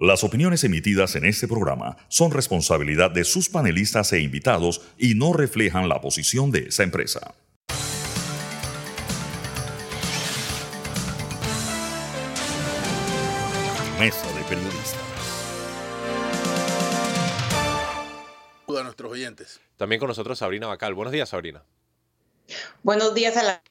Las opiniones emitidas en este programa son responsabilidad de sus panelistas e invitados y no reflejan la posición de esa empresa. Mesa de Periodistas. a nuestros oyentes. También con nosotros Sabrina Bacal. Buenos días, Sabrina. Buenos días a la...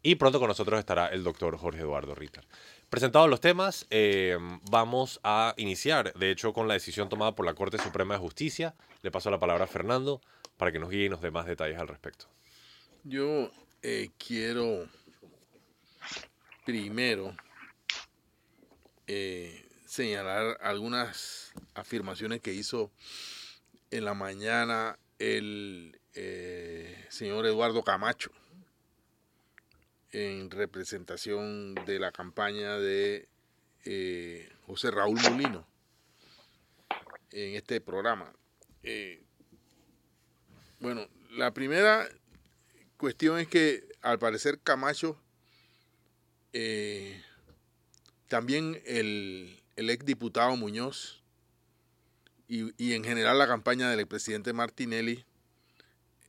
Y pronto con nosotros estará el doctor Jorge Eduardo Ritter. Presentados los temas, eh, vamos a iniciar, de hecho, con la decisión tomada por la Corte Suprema de Justicia. Le paso la palabra a Fernando para que nos guíe y nos dé más detalles al respecto. Yo eh, quiero primero eh, señalar algunas afirmaciones que hizo en la mañana el señor Eduardo Camacho en representación de la campaña de eh, José Raúl Molino en este programa. Eh, bueno, la primera cuestión es que al parecer Camacho, eh, también el, el ex diputado Muñoz y, y, en general la campaña del expresidente Martinelli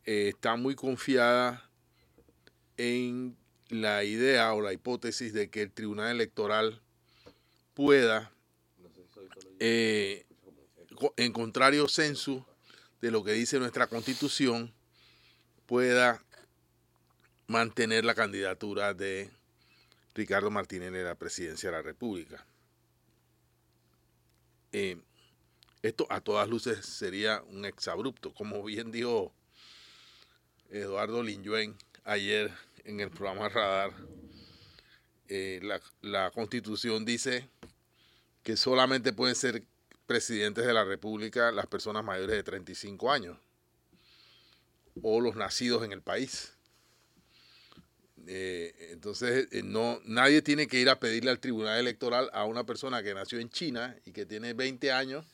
está muy confiada en la idea o la hipótesis de que el Tribunal Electoral pueda, eh, en contrario censo de lo que dice nuestra constitución, pueda mantener la candidatura de Ricardo Martínez en la presidencia de la República. Eh, esto a todas luces sería un exabrupto, como bien dijo Eduardo Linyuen ayer en el programa Radar, eh, la, constitución dice que solamente pueden ser presidentes de la República las personas mayores de 35 años o los nacidos en el país. Eh, entonces, eh, no, nadie tiene que ir a pedirle al Tribunal Electoral a una persona que nació en China y que tiene 20 años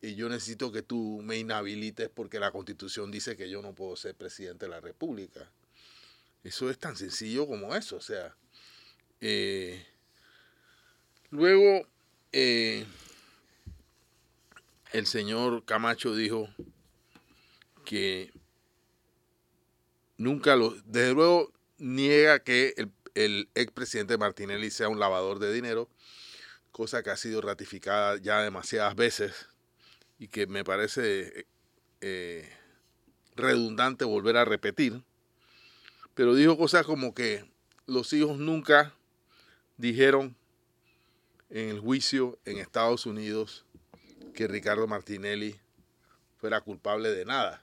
y yo necesito que tú me inhabilites porque la constitución dice que yo no puedo ser presidente de la República. Eso es tan sencillo como eso. O sea, eh, luego eh, el señor Camacho dijo que nunca lo, desde luego niega que el, expresidente Martinelli sea un lavador de dinero, cosa que ha sido ratificada ya demasiadas veces y que me parece eh, redundante volver a repetir pero dijo cosas como que los hijos nunca dijeron en el juicio en Estados Unidos que Ricardo Martinelli fuera culpable de nada.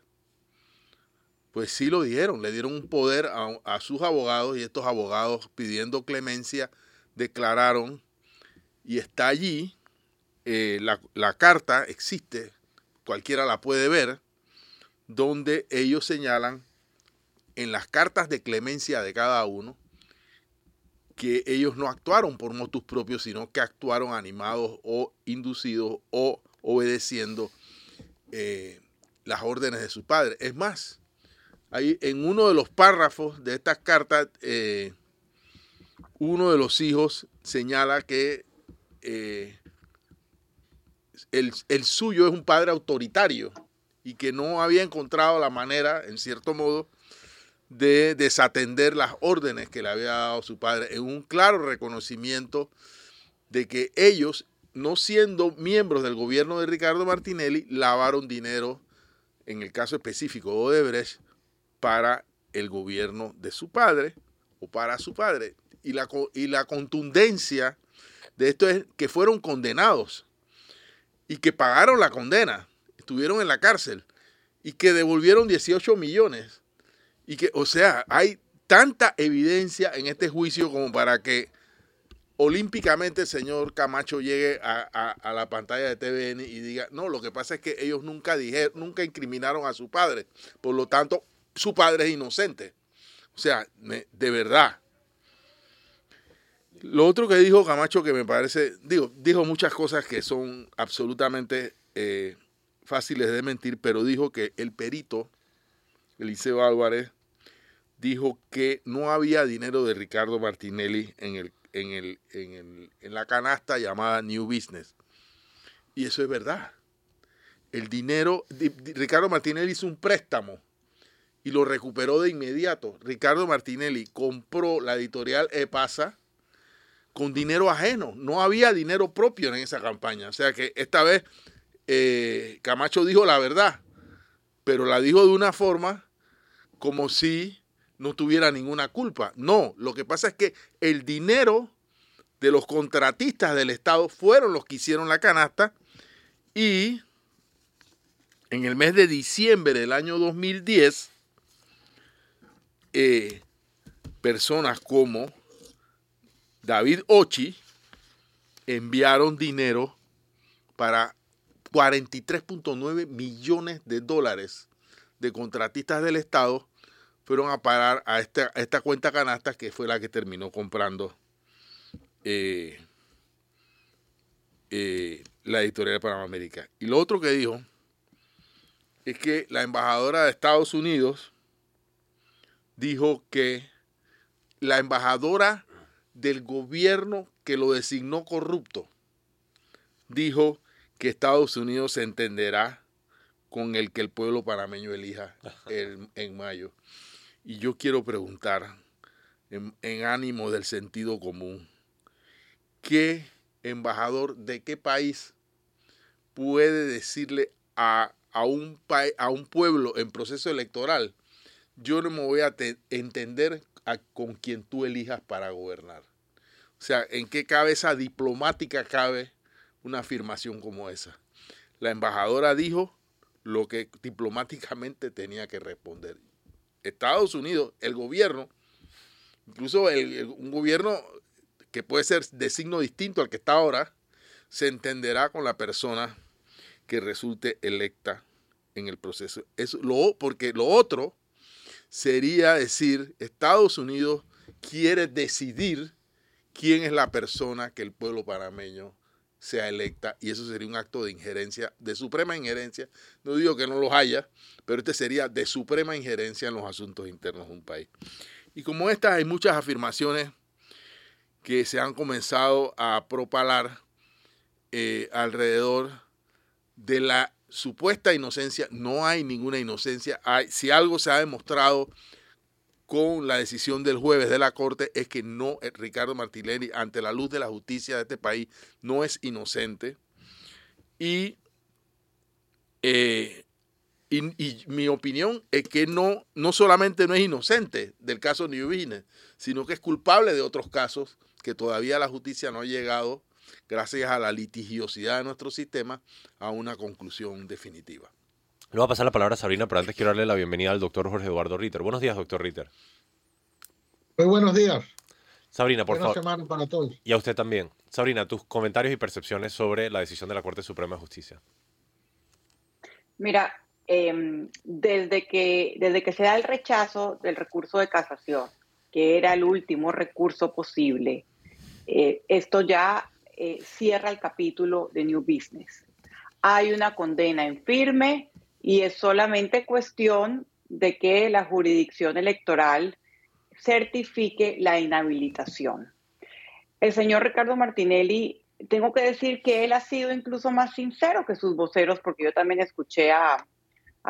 Pues sí lo dijeron, le dieron un poder a, sus abogados y estos abogados pidiendo clemencia declararon y está allí, eh, la carta existe, cualquiera la puede ver, donde ellos señalan en las cartas de clemencia de cada uno que ellos no actuaron por motus propios, sino que actuaron animados o inducidos o obedeciendo eh, las órdenes de su padre. Es más, en uno de los párrafos de estas cartas, eh, uno de los hijos señala que eh, el, el suyo es un padre autoritario y que no había encontrado la manera, en cierto modo, de desatender las órdenes que le había dado su padre, en un claro reconocimiento de que ellos, no siendo miembros del gobierno de Ricardo Martinelli, lavaron dinero, en el caso específico de Odebrecht, para el gobierno de su padre o para su padre. Y la, y la contundencia de esto es que fueron condenados y que pagaron la condena, estuvieron en la cárcel y que devolvieron 18 millones y que, o sea, hay tanta evidencia en este juicio como para que olímpicamente el señor Camacho llegue a, la pantalla de TVN y diga, no, lo que pasa es que ellos nunca dijeron, nunca incriminaron a su padre, por lo tanto, su padre es inocente. O sea, de verdad. Lo otro que dijo Camacho que me parece, digo, dijo muchas cosas que son absolutamente eh, fáciles de mentir, pero dijo que el perito, Eliseo Álvarez, dijo que no había dinero de Ricardo Martinelli en, el, en, el, en, el, en la canasta llamada New Business. Y eso es verdad. El dinero, Ricardo Martinelli hizo un préstamo y lo recuperó de inmediato. Ricardo Martinelli compró la editorial EPASA con dinero ajeno. No había dinero propio en esa campaña. O sea que esta vez eh, Camacho dijo la verdad, pero la dijo de una forma como si no tuviera ninguna culpa. No, lo que pasa es que el dinero de los contratistas del Estado fueron los que hicieron la canasta y en el mes de diciembre del año 2010, eh, personas como David Ochi enviaron dinero para 43.9 millones de dólares de contratistas del Estado fueron a parar a esta, esta cuenta canasta que fue la que terminó comprando eh, eh, la editorial de Panamérica. Y lo otro que dijo es que la embajadora de Estados Unidos dijo que la embajadora del gobierno que lo designó corrupto dijo que Estados Unidos se entenderá con el que el pueblo panameño elija en mayo. Y yo quiero preguntar, en, ánimo del sentido común, ¿qué embajador de qué país puede decirle a, un, a un pueblo en proceso electoral, yo no me voy a entender con quien tú elijas para gobernar? O sea, ¿en qué cabeza diplomática cabe una afirmación como esa? La embajadora dijo lo que diplomáticamente tenía que responder. Estados Unidos, el gobierno, incluso un gobierno que puede ser de signo distinto al que está ahora, se entenderá con la persona que resulte electa en el proceso. Eso, lo, porque lo otro sería decir, Estados Unidos quiere decidir quién es la persona que el pueblo panameño sea electa y eso sería un acto de injerencia, de suprema injerencia. No digo que no los haya, pero este sería de suprema injerencia en los asuntos internos de un país. Y como estas hay muchas afirmaciones que se han comenzado a propalar eh, alrededor de la supuesta inocencia. No hay ninguna inocencia. Si algo se ha demostrado con la decisión del jueves de la Corte es que no, eh, Ricardo Martinelli, ante la luz de la justicia de este país, no es inocente. Y, eh, y, mi opinión es que no, no solamente no es inocente del caso New sino que es culpable de otros casos que todavía la justicia no ha llegado, gracias a la litigiosidad de nuestro sistema, a una conclusión definitiva. Le voy a pasar la palabra a Sabrina, pero antes quiero darle la bienvenida al doctor Jorge Eduardo Ritter. Buenos días, doctor Ritter. Muy buenos días. Sabrina, por Buena favor. semana para todos. Y a usted también. Sabrina, tus comentarios y percepciones sobre la decisión de la Corte Suprema de Justicia. Mira, em, desde, que, desde que se da el rechazo del recurso de casación, que era el último recurso posible, eh, esto ya eh, cierra el capítulo de New Business. Hay una condena en firme y es solamente cuestión de que la jurisdicción electoral certifique la inhabilitación. El señor Ricardo Martinelli, tengo que decir que él ha sido incluso más sincero que sus voceros, porque yo también escuché a,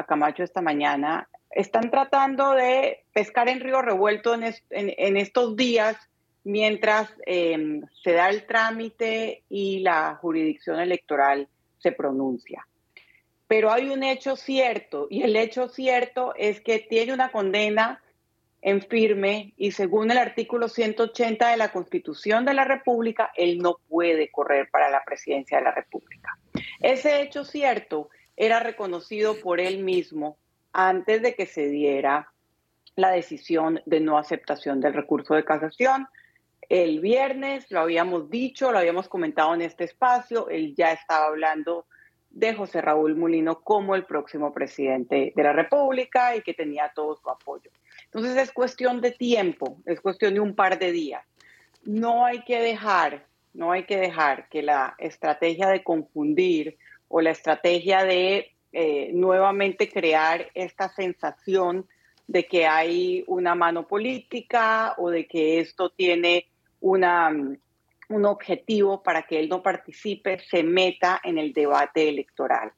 Camacho esta mañana. Están tratando de pescar en río revuelto en, estos días mientras em, se da el trámite y la jurisdicción electoral se pronuncia. Pero hay un hecho cierto y el hecho cierto es que tiene una condena en firme y según el artículo 180 de la Constitución de la República, él no puede correr para la presidencia de la República. Ese hecho cierto era reconocido por él mismo antes de que se diera la decisión de no aceptación del recurso de casación. El viernes lo habíamos dicho, lo habíamos comentado en este espacio, él ya estaba hablando de José Raúl Mulino como el próximo presidente de la República y que tenía todo su apoyo. Entonces es cuestión de tiempo, es cuestión de un par de días. No hay que dejar, no hay que dejar que la estrategia de confundir o la estrategia de eh, nuevamente crear esta sensación de que hay una mano política o de que esto tiene una, un objetivo para que él no participe, se meta en el debate electoral.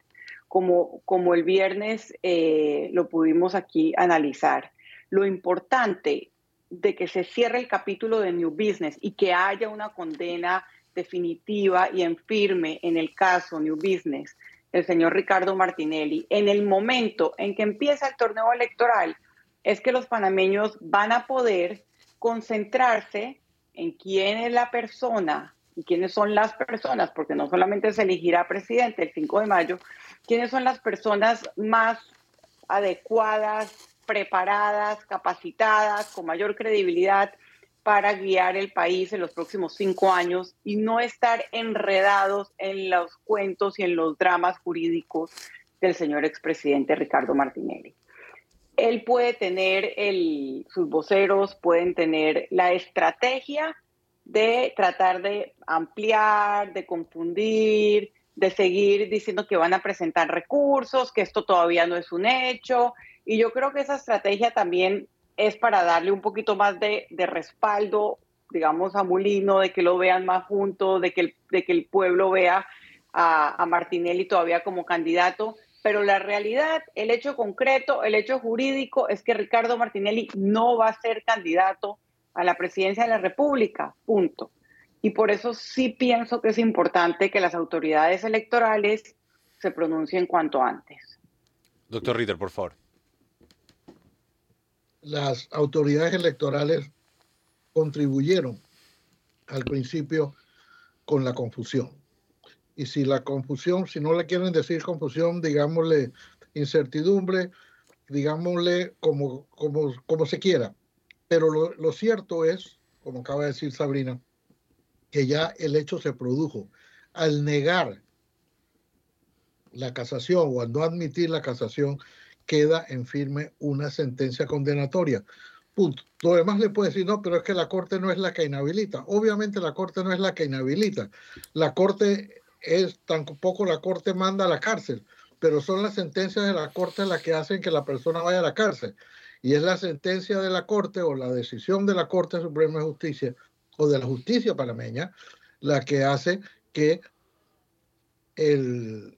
Como, como el viernes eh, lo pudimos aquí analizar, lo importante de que se cierre el capítulo de New Business y que haya una condena definitiva y en firme en el caso New Business el señor Ricardo Martinelli, en el momento en que empieza el torneo electoral, es que los panameños van a poder concentrarse en quién es la persona y quiénes son las personas, porque no solamente se elegirá presidente el 5 de mayo, quiénes son las personas más adecuadas, preparadas, capacitadas, con mayor credibilidad para guiar el país en los próximos cinco años y no estar enredados en los cuentos y en los dramas jurídicos del señor expresidente Ricardo Martinelli. Él puede tener, el, sus voceros pueden tener la estrategia de tratar de ampliar, de confundir, de seguir diciendo que van a presentar recursos, que esto todavía no es un hecho. Y yo creo que esa estrategia también es para darle un poquito más de, respaldo, digamos, a Mulino, de que lo vean más juntos, de que el, pueblo vea a, a Martinelli todavía como candidato. Pero la realidad, el hecho concreto, el hecho jurídico es que Ricardo Martinelli no va a ser candidato a la presidencia de la República, punto. Y por eso sí pienso que es importante que las autoridades electorales se pronuncien cuanto antes. Doctor Ritter, por favor las autoridades electorales contribuyeron al principio con la confusión. Y si la confusión, si no le quieren decir confusión, digámosle incertidumbre, digámosle como, como, como se quiera. Pero lo, lo cierto es, como acaba de decir Sabrina, que ya el hecho se produjo. Al negar la casación o al no admitir la casación, queda en firme una sentencia condenatoria. Punto. Lo demás le puede decir, no, pero es que la Corte no es la que inhabilita. Obviamente la Corte no es la que inhabilita. La Corte es, tampoco la Corte manda a la cárcel, pero son las sentencias de la Corte las que hacen que la persona vaya a la cárcel. Y es la sentencia de la Corte o la decisión de la Corte Suprema de Justicia o de la justicia panameña la que hace que el,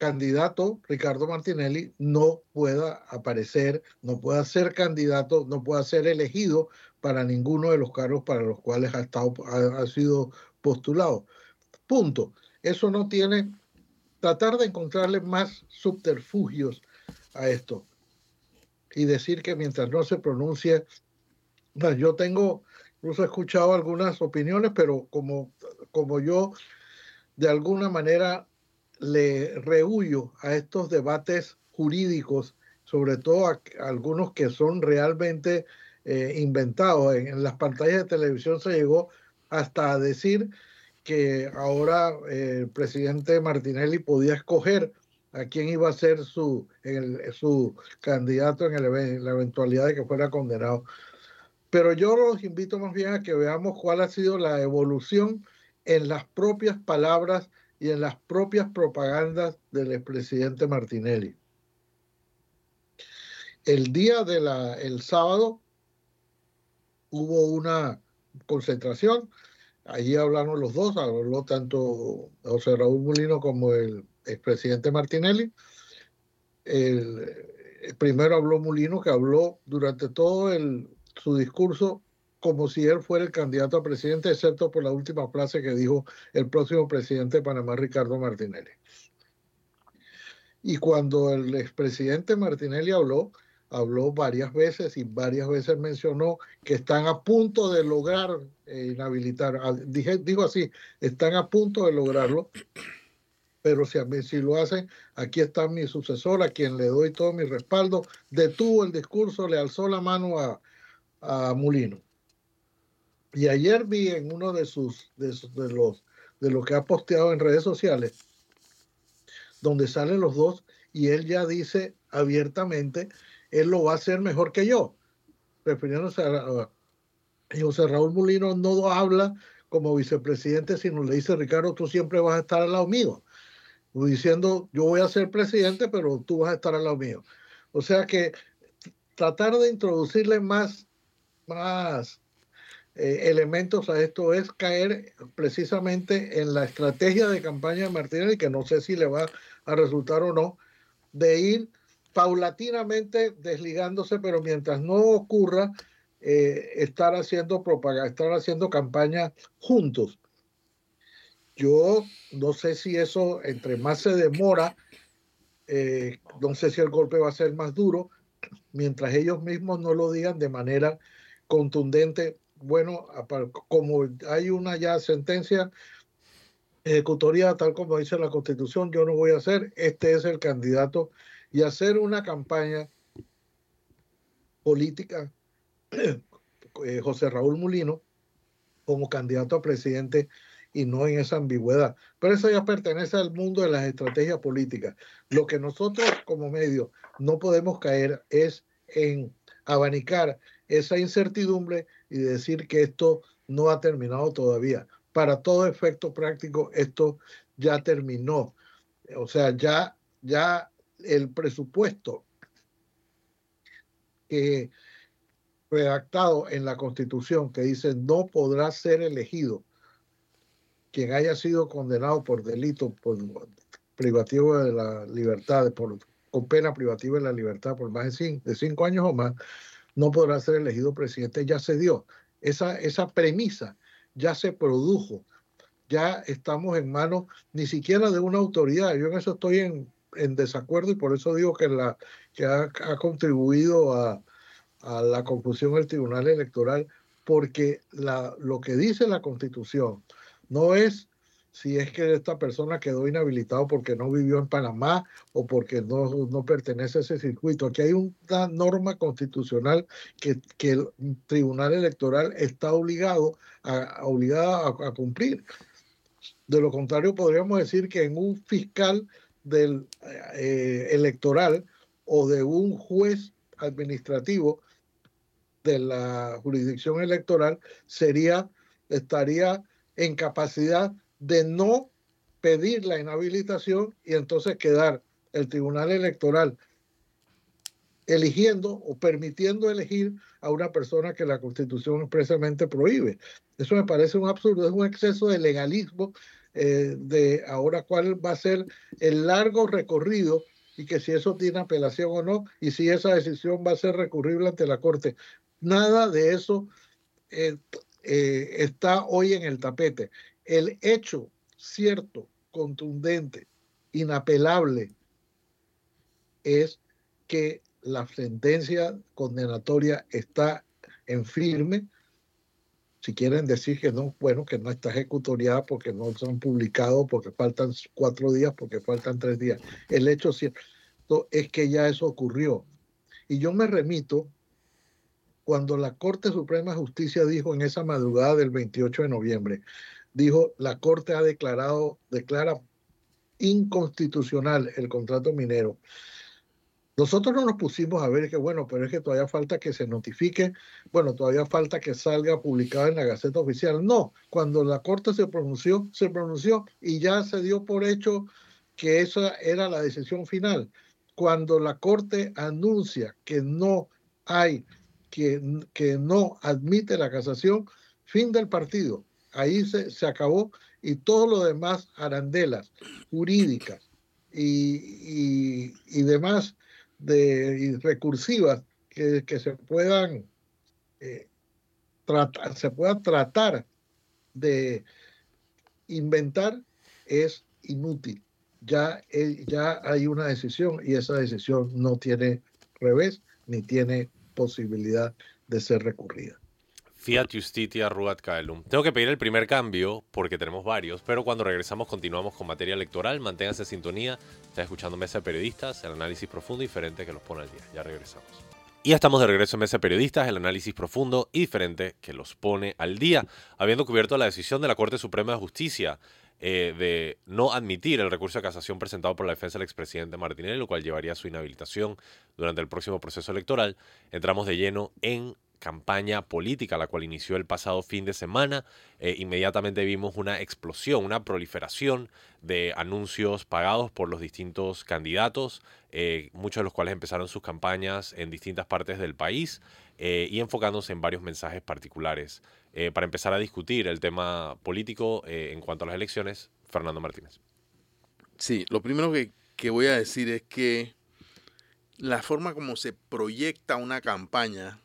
candidato Ricardo Martinelli no pueda aparecer, no pueda ser candidato, no pueda ser elegido para ninguno de los cargos para los cuales ha, estado, ha, sido postulado. Punto. Eso no tiene, tratar de encontrarle más subterfugios a esto y decir que mientras no se pronuncie, yo tengo, incluso he escuchado algunas opiniones, pero como, como yo de alguna manera le rehuyo a estos debates jurídicos, sobre todo a, algunos que son realmente eh, inventados. En, las pantallas de televisión se llegó hasta a decir que ahora eh, el presidente Martinelli podía escoger a quién iba a ser su, su candidato en, en la eventualidad de que fuera condenado. Pero yo los invito más bien a que veamos cuál ha sido la evolución en las propias palabras y en las propias propagandas del expresidente Martinelli. El día de la, el sábado hubo una concentración, allí hablaron los dos, habló tanto José Raúl Molino como el expresidente Martinelli. El, primero habló Molino, que habló durante todo el, su discurso como si él fuera el candidato a presidente, excepto por la última frase que dijo el próximo presidente de Panamá, Ricardo Martinelli. Y cuando el expresidente Martinelli habló, habló varias veces y varias veces mencionó que están a punto de lograr eh, inhabilitar, ah, dije, digo así, están a punto de lograrlo, pero si, si lo hacen, aquí está mi sucesor, a quien le doy todo mi respaldo, detuvo el discurso, le alzó la mano a, a Mulino. Y ayer vi en uno de sus, de, los, de lo que ha posteado en redes sociales, donde salen los dos y él ya dice abiertamente, él lo va a hacer mejor que yo, refiriéndose a, José Raúl Mulino no habla como vicepresidente, sino le dice, Ricardo, tú siempre vas a estar al lado mío. Diciendo, yo voy a ser presidente, pero tú vas a estar al lado mío. O sea que tratar de introducirle más, más eh, elementos a esto es caer precisamente en la estrategia de campaña de Martínez, que no sé si le va a resultar o no, de ir paulatinamente desligándose, pero mientras no ocurra, eh, estar haciendo propaganda, estar haciendo campaña juntos. Yo no sé si eso, entre más se demora, eh, no sé si el golpe va a ser más duro, mientras ellos mismos no lo digan de manera contundente. Bueno, como hay una ya sentencia ejecutoria, tal como dice la Constitución, yo no voy a hacer, este es el candidato y hacer una campaña política, eh, José Raúl Mulino, como candidato a presidente y no en esa ambigüedad. Pero eso ya pertenece al mundo de las estrategias políticas. Lo que nosotros como medio no podemos caer es en abanicar esa incertidumbre y decir que esto no ha terminado todavía. Para todo efecto práctico, esto ya terminó. O sea, ya, ya el presupuesto que redactado en la Constitución que dice no podrá ser elegido quien haya sido condenado por delito por privativo de la libertad, por, con pena privativa de la libertad por más de cinco, de cinco años o más, no podrá ser elegido presidente, ya se dio. Esa, esa premisa ya se produjo, ya estamos en manos ni siquiera de una autoridad. Yo en eso estoy en, en desacuerdo y por eso digo que, la, que ha, contribuido a, a, la confusión del Tribunal Electoral, porque la, lo que dice la Constitución no es si es que esta persona quedó inhabilitado porque no vivió en Panamá o porque no, no pertenece a ese circuito. Aquí hay una norma constitucional que, que el Tribunal Electoral está obligado a, obligado a cumplir. De lo contrario, podríamos decir que en un fiscal del eh, electoral o de un juez administrativo de la jurisdicción electoral sería estaría en capacidad de no pedir la inhabilitación y entonces quedar el tribunal electoral eligiendo o permitiendo elegir a una persona que la constitución expresamente prohíbe. Eso me parece un absurdo, es un exceso de legalismo eh, de ahora cuál va a ser el largo recorrido y que si eso tiene apelación o no y si esa decisión va a ser recurrible ante la Corte. Nada de eso eh, eh, está hoy en el tapete. El hecho cierto, contundente, inapelable, es que la sentencia condenatoria está en firme, si quieren decir que no, bueno, que no está ejecutoriada porque no se han publicado, porque faltan cuatro días, porque faltan tres días. El hecho cierto es que ya eso ocurrió. Y yo me remito cuando la Corte Suprema de Justicia dijo en esa madrugada del 28 de noviembre, dijo, la Corte ha declarado, declara inconstitucional el contrato minero. Nosotros no nos pusimos a ver que, bueno, pero es que todavía falta que se notifique, bueno, todavía falta que salga publicado en la Gaceta Oficial. No, cuando la Corte se pronunció, se pronunció y ya se dio por hecho que esa era la decisión final. Cuando la Corte anuncia que no hay, que, que no admite la casación, fin del partido. Ahí se, se acabó y todo lo demás, arandelas jurídicas y, y demás de recursivas que, que se puedan eh, tratar, se pueda tratar de inventar es inútil. Ya, eh, ya hay una decisión y esa decisión no tiene revés ni tiene posibilidad de ser recurrida. Fiat Justitia Ruat Caelum. Tengo que pedir el primer cambio porque tenemos varios, pero cuando regresamos continuamos con materia electoral. Manténganse en sintonía. Está escuchando Mesa de Periodistas, el análisis profundo y diferente que los pone al día. Ya regresamos. Y estamos de regreso en Mesa de Periodistas, el análisis profundo y diferente que los pone al día, habiendo cubierto la decisión de la Corte Suprema de Justicia eh, de no admitir el recurso de casación presentado por la defensa del expresidente Martinelli, lo cual llevaría a su inhabilitación durante el próximo proceso electoral. Entramos de lleno en campaña política, la cual inició el pasado fin de semana. Eh, inmediatamente vimos una explosión, una proliferación de anuncios pagados por los distintos candidatos, eh, muchos de los cuales empezaron sus campañas en distintas partes del país y enfocándose en varios mensajes particulares. para empezar a discutir el tema político en cuanto a las elecciones, Fernando Martínez. Sí, lo primero que voy a decir es que la forma como se proyecta una campaña,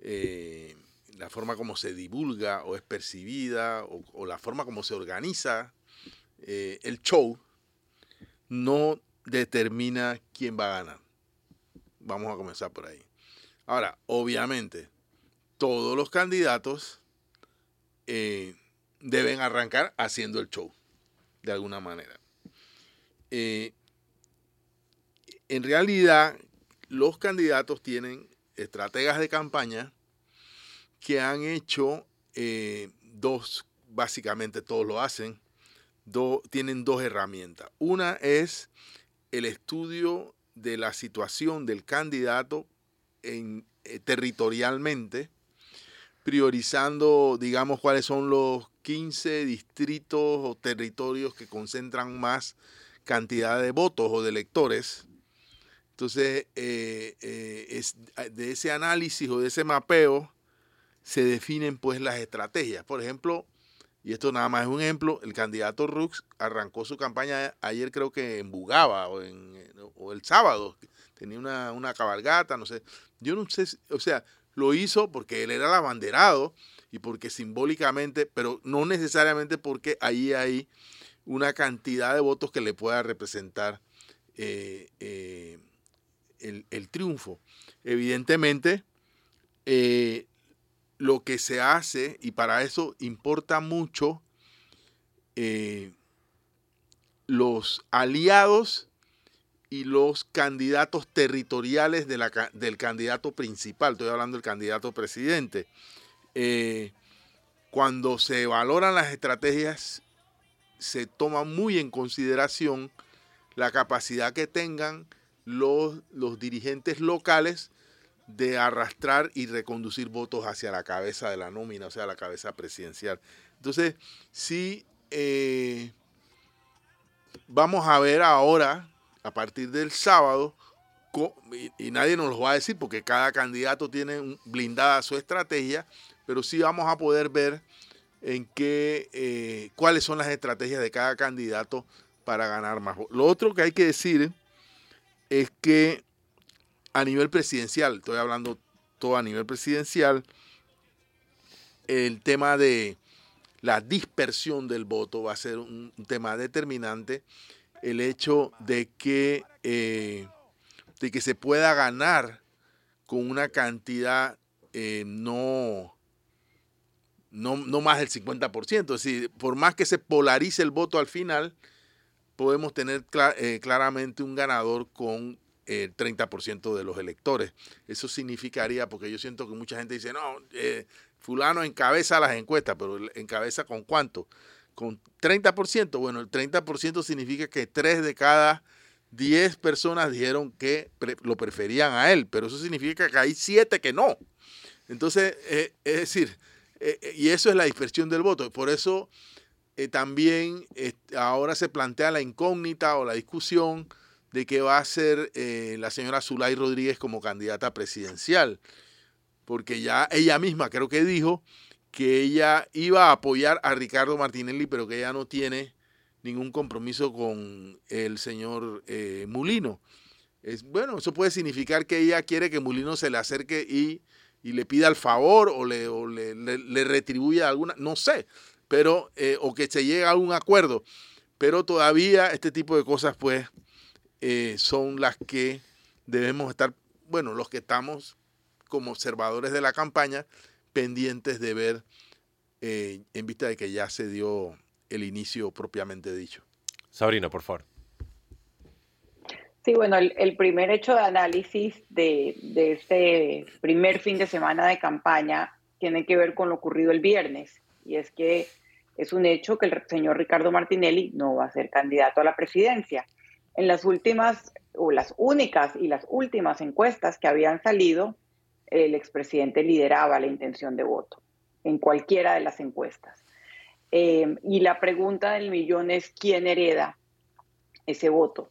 eh, la forma como se divulga o es percibida, o, la forma como se organiza eh, el show, no determina quién va a ganar. Vamos a comenzar por ahí. Ahora, obviamente, todos los candidatos eh, deben arrancar haciendo el show, de alguna manera en realidad los candidatos tienen estrategas de campaña que han hecho eh, dos, básicamente todos lo hacen, tienen dos herramientas. Una es el estudio de la situación del candidato eh, territorialmente, priorizando, digamos, cuáles son los 15 distritos o territorios que concentran más cantidad de votos o de electores entonces, eh, eh, es, de ese análisis o de ese mapeo se definen pues las estrategias. Por ejemplo, y esto nada más es un ejemplo, el candidato Rux arrancó su campaña ayer creo que en Bugaba o, en, o el sábado, tenía una, una cabalgata, no sé. Yo no sé, o sea, lo hizo porque él era el abanderado y porque simbólicamente, pero no necesariamente porque ahí hay una cantidad de votos que le pueda representar eh, el, triunfo. Evidentemente, eh, lo que se hace, y para eso importa mucho, eh, los aliados y los candidatos territoriales del candidato principal, estoy hablando del candidato presidente. Eh, cuando se valoran las estrategias, se toma muy en consideración la capacidad que tengan los, los dirigentes locales de arrastrar y reconducir votos hacia la cabeza de la nómina, o sea, la cabeza presidencial. Entonces, sí, eh, vamos a ver ahora, a partir del sábado, y, nadie nos lo va a decir porque cada candidato tiene blindada su estrategia, pero sí vamos a poder ver en qué, eh, cuáles son las estrategias de cada candidato para ganar más. Lo otro que hay que decir es que a nivel presidencial, estoy hablando todo a nivel presidencial, el tema de la dispersión del voto va a ser un, tema determinante. El hecho de que, eh, de que se pueda ganar con una cantidad eh, no, no, no, más del 50%. Es decir, por más que se polarice el voto al final, podemos tener eh, claramente un ganador con el 30% de los electores. Eso significaría, porque yo siento que mucha gente dice, no, eh, fulano encabeza las encuestas, pero encabeza con cuánto? Con 30%. Bueno, el 30% significa que 3 de cada 10 personas dijeron que lo preferían a él, pero eso significa que hay 7 que no. Entonces, eh, es decir, y eso es la dispersión del voto. Por eso eh, también ahora se plantea la incógnita o la discusión de que va a ser eh, la señora Zulay Rodríguez como candidata presidencial, porque ya ella misma creo que dijo que ella iba a apoyar a Ricardo Martinelli, pero que ella no tiene ningún compromiso con el señor eh, Mulino. Es, bueno, eso puede significar que ella quiere que Mulino se le acerque y, le pida el favor o le, o le, le retribuya alguna, no sé, pero, eh, o que se llegue a un acuerdo. Pero todavía este tipo de cosas, pues, eh, son las que debemos estar, bueno, los que estamos como observadores de la campaña, pendientes de ver eh, en vista de que ya se dio el inicio propiamente dicho. Sabrina, por favor. Sí, bueno, el, primer hecho de análisis de, de, este primer fin de semana de campaña tiene que ver con lo ocurrido el viernes. Y es que es un hecho que el señor Ricardo Martinelli no va a ser candidato a la presidencia. En las últimas, o las únicas y las últimas encuestas que habían salido, el expresidente lideraba la intención de voto en cualquiera de las encuestas. Eh, y la pregunta del millón es quién hereda ese voto.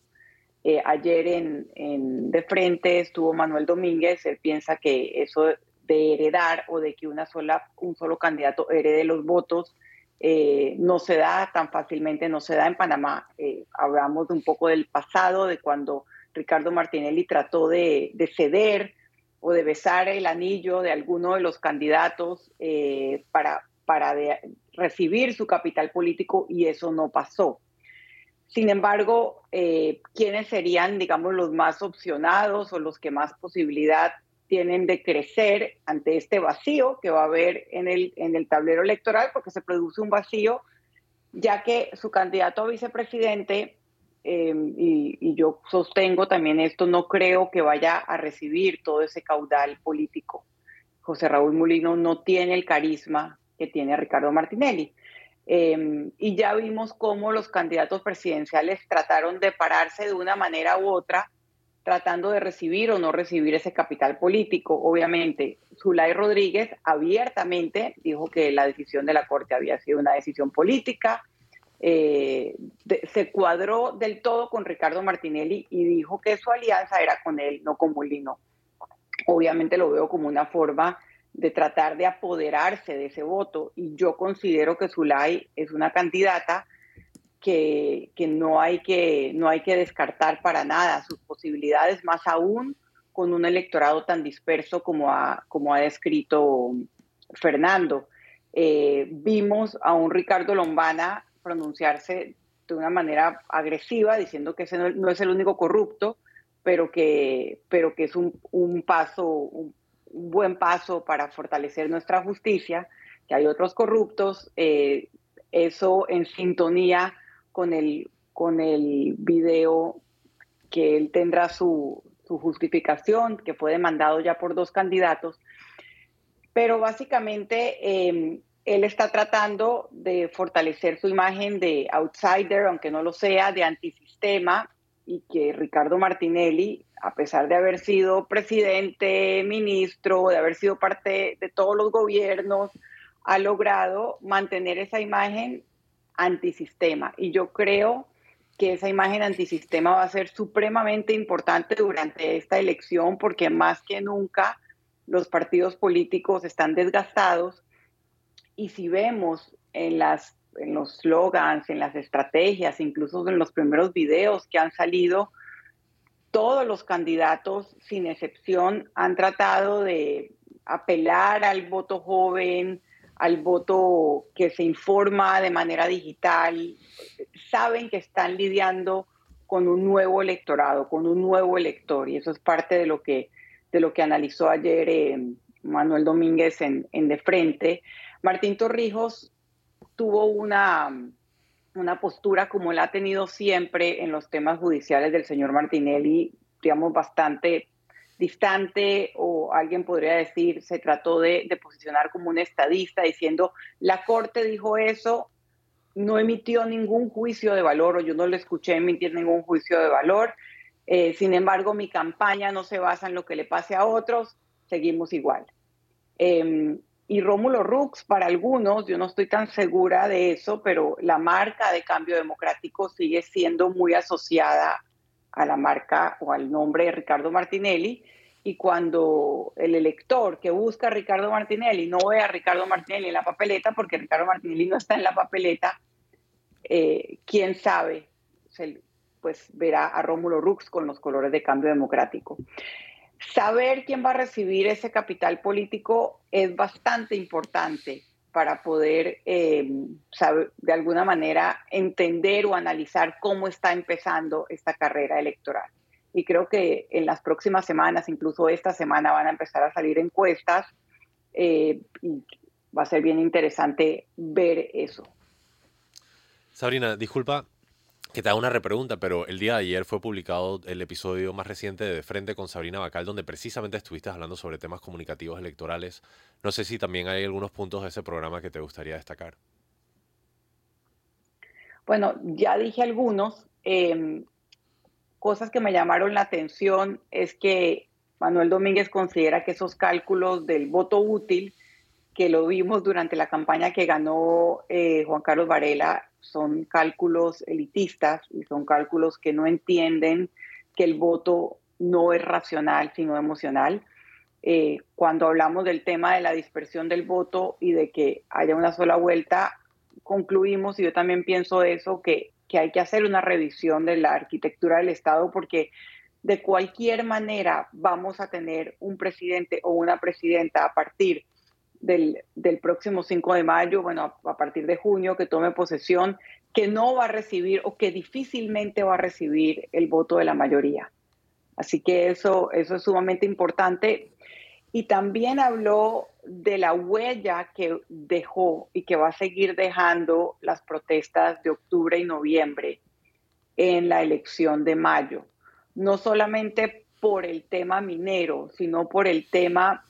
Eh, ayer en, De Frente estuvo Manuel Domínguez, él piensa que eso de heredar o de que una sola, un solo candidato herede los votos eh, no se da tan fácilmente, no se da en Panamá. hablamos de un poco del pasado, de cuando Ricardo Martinelli trató de, ceder o de besar el anillo de alguno de los candidatos para, para recibir su capital político y eso no pasó. Sin embargo, eh, ¿quiénes serían, digamos, los más opcionados o los que más posibilidad tienen de crecer ante este vacío que va a haber en el, en el tablero electoral? Porque se produce un vacío, ya que su candidato a vicepresidente, eh, y, y yo sostengo también esto, no creo que vaya a recibir todo ese caudal político. José Raúl Mulino no tiene el carisma que tiene Ricardo Martinelli. Em, y ya vimos cómo los candidatos presidenciales trataron de pararse de una manera u otra, tratando de recibir o no recibir ese capital político. Obviamente, Zulay Rodríguez abiertamente dijo que la decisión de la Corte había sido una decisión política. Eh, se cuadró del todo con Ricardo Martinelli y dijo que su alianza era con él, no con Molino. Obviamente lo veo como una forma de tratar de apoderarse de ese voto. Y yo considero que Zulay es una candidata que, no, hay que no hay que descartar para nada sus posibilidades, más aún con un electorado tan disperso como ha, como ha descrito Fernando. Eh, vimos a un Ricardo Lombana pronunciarse de una manera agresiva, diciendo que ese no, es el único corrupto, pero que, pero que es un, un paso, un, un buen paso para fortalecer nuestra justicia, que hay otros corruptos, eh, eso en sintonía con el, con el video que él tendrá su, justificación, que fue demandado ya por dos candidatos. Pero básicamente em, él está tratando de fortalecer su imagen de outsider, aunque no lo sea, de antisistema, y que Ricardo Martinelli a pesar de haber sido presidente, ministro, de haber sido parte de todos los gobiernos, ha logrado mantener esa imagen antisistema. Y yo creo que esa imagen antisistema va a ser supremamente importante durante esta elección porque más que nunca los partidos políticos están desgastados y si vemos en las en los slogans, en las estrategias, incluso en los primeros videos que han salido, todos los candidatos, sin excepción, han tratado de apelar al voto joven, al voto que se informa de manera digital, saben que están lidiando con un nuevo electorado, con un nuevo elector, y eso es parte de lo que, de lo que analizó ayer eh, Manuel Domínguez en, en De Frente. Martín Torrijos tuvo una, una postura como la ha tenido siempre en los temas judiciales del señor Martinelli, digamos, bastante distante o alguien podría decir, se trató de, posicionar como un estadista diciendo, la Corte dijo eso, no emitió ningún juicio de valor o yo no le escuché emitir ningún juicio de valor. Eh, sin embargo, mi campaña no se basa en lo que le pase a otros, seguimos igual. Em, y Rómulo Rux, para algunos, yo no estoy tan segura de eso, pero la marca de cambio democrático sigue siendo muy asociada a la marca o al nombre de Ricardo Martinelli. Y cuando el elector que busca a Ricardo Martinelli no ve a Ricardo Martinelli en la papeleta, porque Ricardo Martinelli no está en la papeleta, eh, quién sabe, pues verá a Rómulo Rux con los colores de cambio democrático saber quién va a recibir ese capital político es bastante importante para poder, eh, de alguna manera, entender o analizar cómo está empezando esta carrera electoral. Y creo que en las próximas semanas, incluso esta semana, van a empezar a salir encuestas eh, y va a ser bien interesante ver eso. Sabrina, disculpa, que te haga una repregunta, pero el día de ayer fue publicado el episodio más reciente de De Frente con Sabrina Bacal, donde precisamente estuviste hablando sobre temas comunicativos electorales. No sé si también hay algunos puntos de ese programa que te gustaría destacar. Bueno, ya dije algunos. Em, cosas que me llamaron la atención es que Manuel Domínguez considera que esos cálculos del voto útil, que lo vimos durante la campaña que ganó eh, Juan Carlos Varela, son cálculos elitistas y son cálculos que no entienden que el voto no es racional, sino emocional. Eh, cuando hablamos del tema de la dispersión del voto y de que haya una sola vuelta, concluimos, y yo también pienso eso, que, que hay que hacer una revisión de la arquitectura del Estado porque de cualquier manera vamos a tener un presidente o una presidenta a partir del, del, próximo 5 de mayo, bueno, a, a, partir de junio, que tome posesión, que no va a recibir o que difícilmente va a recibir el voto de la mayoría. Así que eso, eso es sumamente importante. Y también habló de la huella que dejó y que va a seguir dejando las protestas de octubre y noviembre en la elección de mayo. No solamente por el tema minero, sino por el tema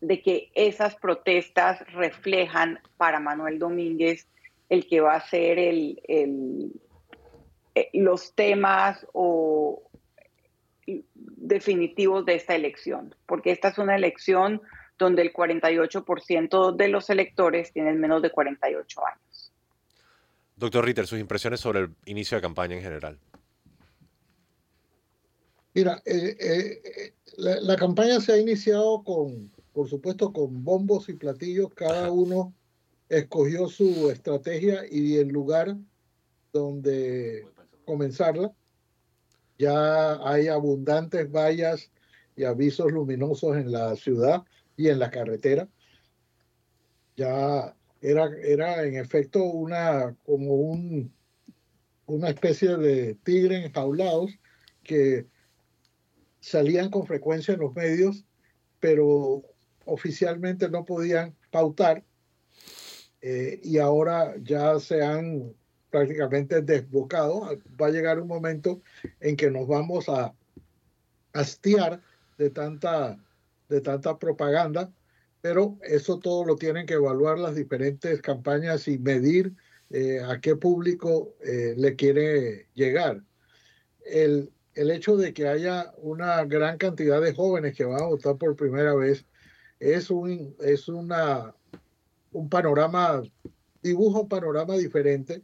de que esas protestas reflejan para Manuel Domínguez el que va a ser el, el, eh, los temas o, definitivos de esta elección, porque esta es una elección donde el 48% de los electores tienen menos de 48 años. Doctor Ritter, sus impresiones sobre el inicio de campaña en general. Mira, eh, eh, la, la, campaña se ha iniciado con, por supuesto, con bombos y platillos. Cada uno escogió su estrategia y el lugar donde comenzarla. Ya hay abundantes vallas y avisos luminosos en la ciudad y en la carretera. Ya era, era en efecto una, como un, una especie de tigre enjaulados que salían con frecuencia en los medios, pero oficialmente no podían pautar eh, y ahora ya se han prácticamente desbocado. Va a llegar un momento en que nos vamos a hastiar de tanta, de tanta propaganda, pero eso todo lo tienen que evaluar las diferentes campañas y medir eh, a qué público eh, le quiere llegar. El, el hecho de que haya una gran cantidad de jóvenes que van a votar por primera vez es un, es una, un panorama, dibuja un panorama diferente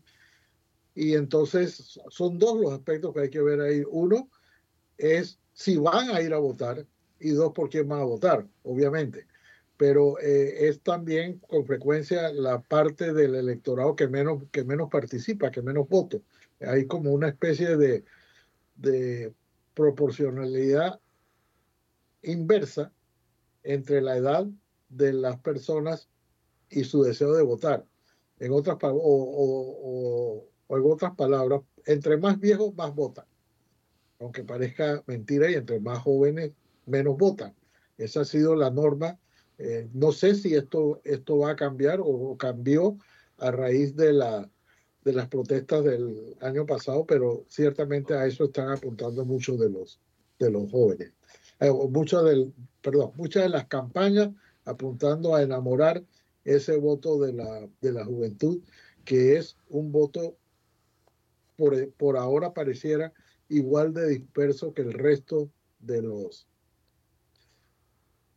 y entonces son dos los aspectos que hay que ver ahí. Uno es si van a ir a votar y dos, por quién van a votar, obviamente. Pero eh, es también con frecuencia la parte del electorado que menos, que menos participa, que menos voto. Hay como una especie de, de proporcionalidad inversa entre la edad de las personas y su deseo de votar. En otras o, palabras, entre más viejos, más votan. Aunque parezca mentira, y entre más jóvenes, menos votan. Esa ha sido la norma. Eh, no sé si esto, esto va a cambiar o, cambió a raíz de, la, de las protestas del año pasado, pero ciertamente a eso están apuntando muchos de los, de los jóvenes. Eh, muchas, del, perdón, muchas de las campañas apuntando a enamorar ese voto de la, de la juventud, que es un voto por, por ahora pareciera igual de disperso que el resto de los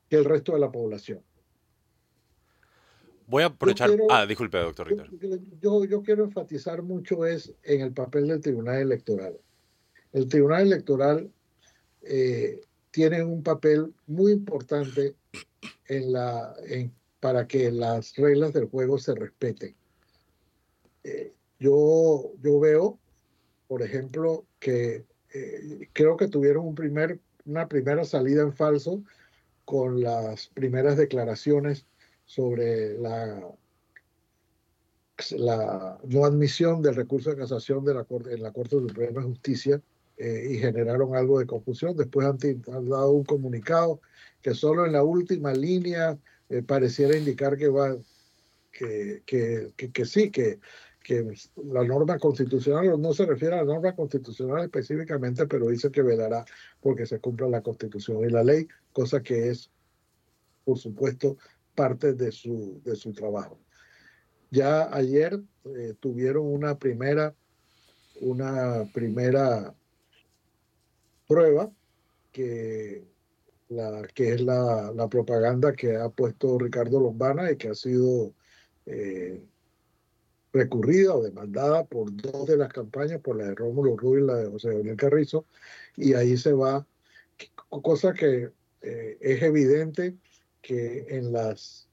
que el resto de la población. Voy a aprovechar. ah, disculpe, doctor Ritter. Yo, yo quiero enfatizar mucho es en el papel del Tribunal Electoral. El Tribunal Electoral eh, tiene un papel muy importante para que las reglas del juego se respeten. Eh, yo, yo veo por ejemplo, que eh, creo que tuvieron un primer, una primera salida en falso con las primeras declaraciones sobre la, la no admisión del recurso de casación de la Corte, en la Corte Suprema de Justicia eh, y generaron algo de confusión. Después han, dado un comunicado que solo en la última línea eh, pareciera indicar que va que, que, que sí, que que la norma constitucional no se refiere a la norma constitucional específicamente, pero dice que velará porque se cumpla la constitución y la ley, cosa que es, por supuesto, parte de su, de su trabajo. Ya ayer eh, tuvieron una primera, una primera prueba que la, que es la, la, propaganda que ha puesto Ricardo Lombana y que ha sido eh, recurrida o demandada por dos de las campañas, por la de Rómulo Rubio y la de José Gabriel Carrizo, y ahí se va, cosa que eh, es evidente que en las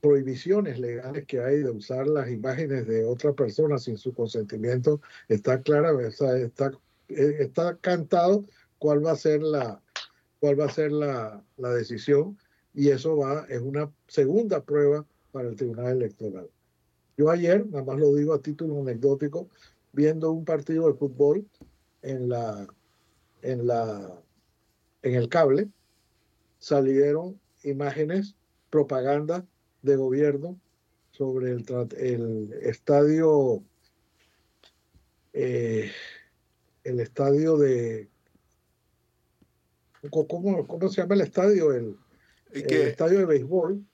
prohibiciones legales que hay de usar las imágenes de otra persona sin su consentimiento está clara, está, eh, está cantado cuál va a ser la cuál va a ser la, la decisión y eso va es una segunda prueba para el Tribunal Electoral. Yo ayer, nada más lo digo a título anecdótico, viendo un partido de fútbol en la en la en el cable salieron imágenes, propaganda de gobierno sobre el, el estadio, eh, el estadio de, ¿cómo, ¿cómo, se llama el estadio? El, el estadio de béisbol.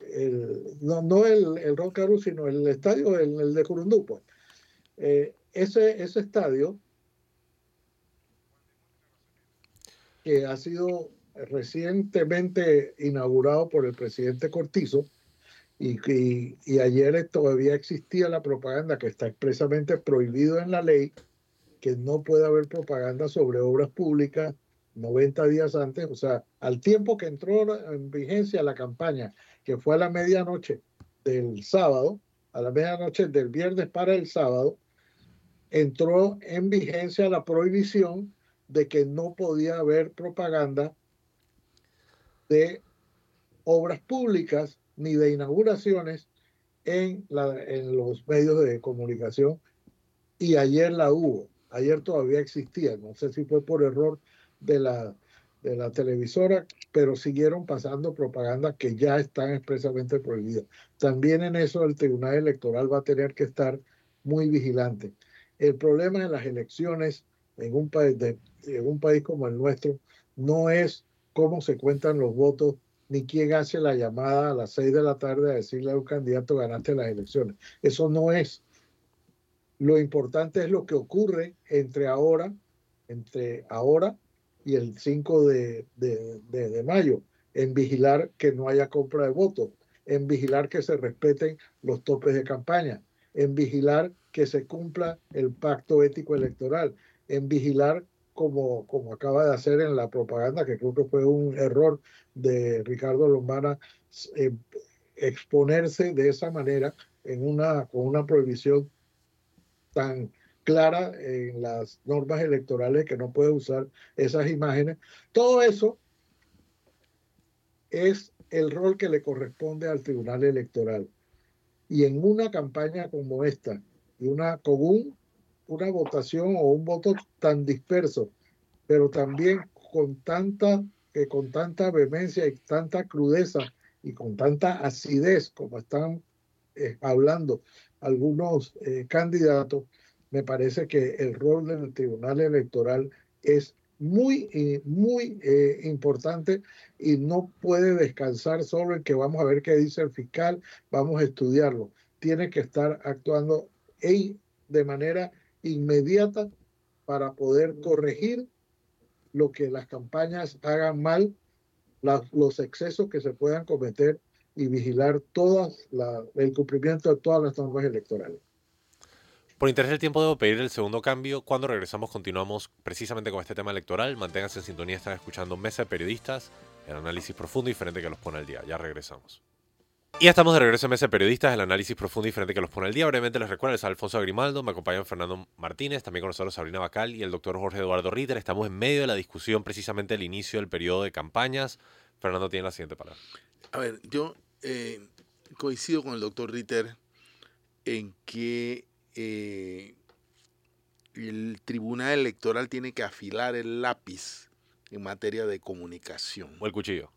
El, no, no el, el Ron Caru, sino el estadio, el, el de Curundú. Eh, ese, ese estadio que ha sido recientemente inaugurado por el presidente Cortizo, y, y, ayer todavía existía la propaganda que está expresamente prohibido en la ley, que no puede haber propaganda sobre obras públicas 90 días antes, o sea, al tiempo que entró en vigencia la campaña, que fue a la medianoche del sábado, a la medianoche del viernes para el sábado, entró en vigencia la prohibición de que no podía haber propaganda de obras públicas ni de inauguraciones en, en los medios de comunicación. Y ayer la hubo, ayer todavía existía, no sé si fue por error de la, de la televisora, pero siguieron pasando propaganda que ya están expresamente prohibidas. También en eso el Tribunal Electoral va a tener que estar muy vigilante. El problema de las elecciones en un país, de, en un país como el nuestro no es cómo se cuentan los votos ni quién hace la llamada a las seis de la tarde a decirle a un candidato ganaste las elecciones. Eso no es. Lo importante es lo que ocurre entre ahora, entre ahora y el 5 de, de, de mayo, en vigilar que no haya compra de votos, en vigilar que se respeten los topes de campaña, en vigilar que se cumpla el pacto ético electoral, en vigilar como, como acaba de hacer en la propaganda, que creo que fue un error de Ricardo Lombana, eh, exponerse de esa manera en una, con una prohibición tan clara en las normas electorales que no puede usar esas imágenes. Todo eso es el rol que le corresponde al Tribunal Electoral. Y en una campaña como esta, y una, con un una votación o un voto tan disperso, pero también con tanta, con tanta vehemencia y tanta crudeza y con tanta acidez como están eh, hablando algunos eh, candidatos, me parece que el rol del Tribunal Electoral es muy, eh, muy importante y no puede descansar solo en que vamos a ver qué dice el fiscal, vamos a estudiarlo. Tiene que estar actuando de manera inmediata para poder corregir lo que las campañas hagan mal, los excesos que se puedan cometer y vigilar todas el cumplimiento de todas las normas electorales. Por interés del tiempo debo pedir el segundo cambio. Cuando regresamos continuamos precisamente con este tema electoral. Manténganse en sintonía, están escuchando Mesa de Periodistas, el análisis profundo y diferente que los pone al día. Ya regresamos. Y estamos de regreso en Mesa de Periodistas, el análisis profundo y diferente que los pone el día. Brevemente les recuerdo, es Alfonso Agrimaldo, me acompañan Fernando Martínez, también con nosotros Sabrina Bacal y el doctor Jorge Eduardo Ritter. Estamos en medio de la discusión precisamente del inicio del periodo de campañas. Fernando tiene la siguiente palabra. A ver, yo eh, coincido con el doctor Ritter en que eh, el Tribunal Electoral tiene que afilar el lápiz en materia de comunicación. O el cuchillo.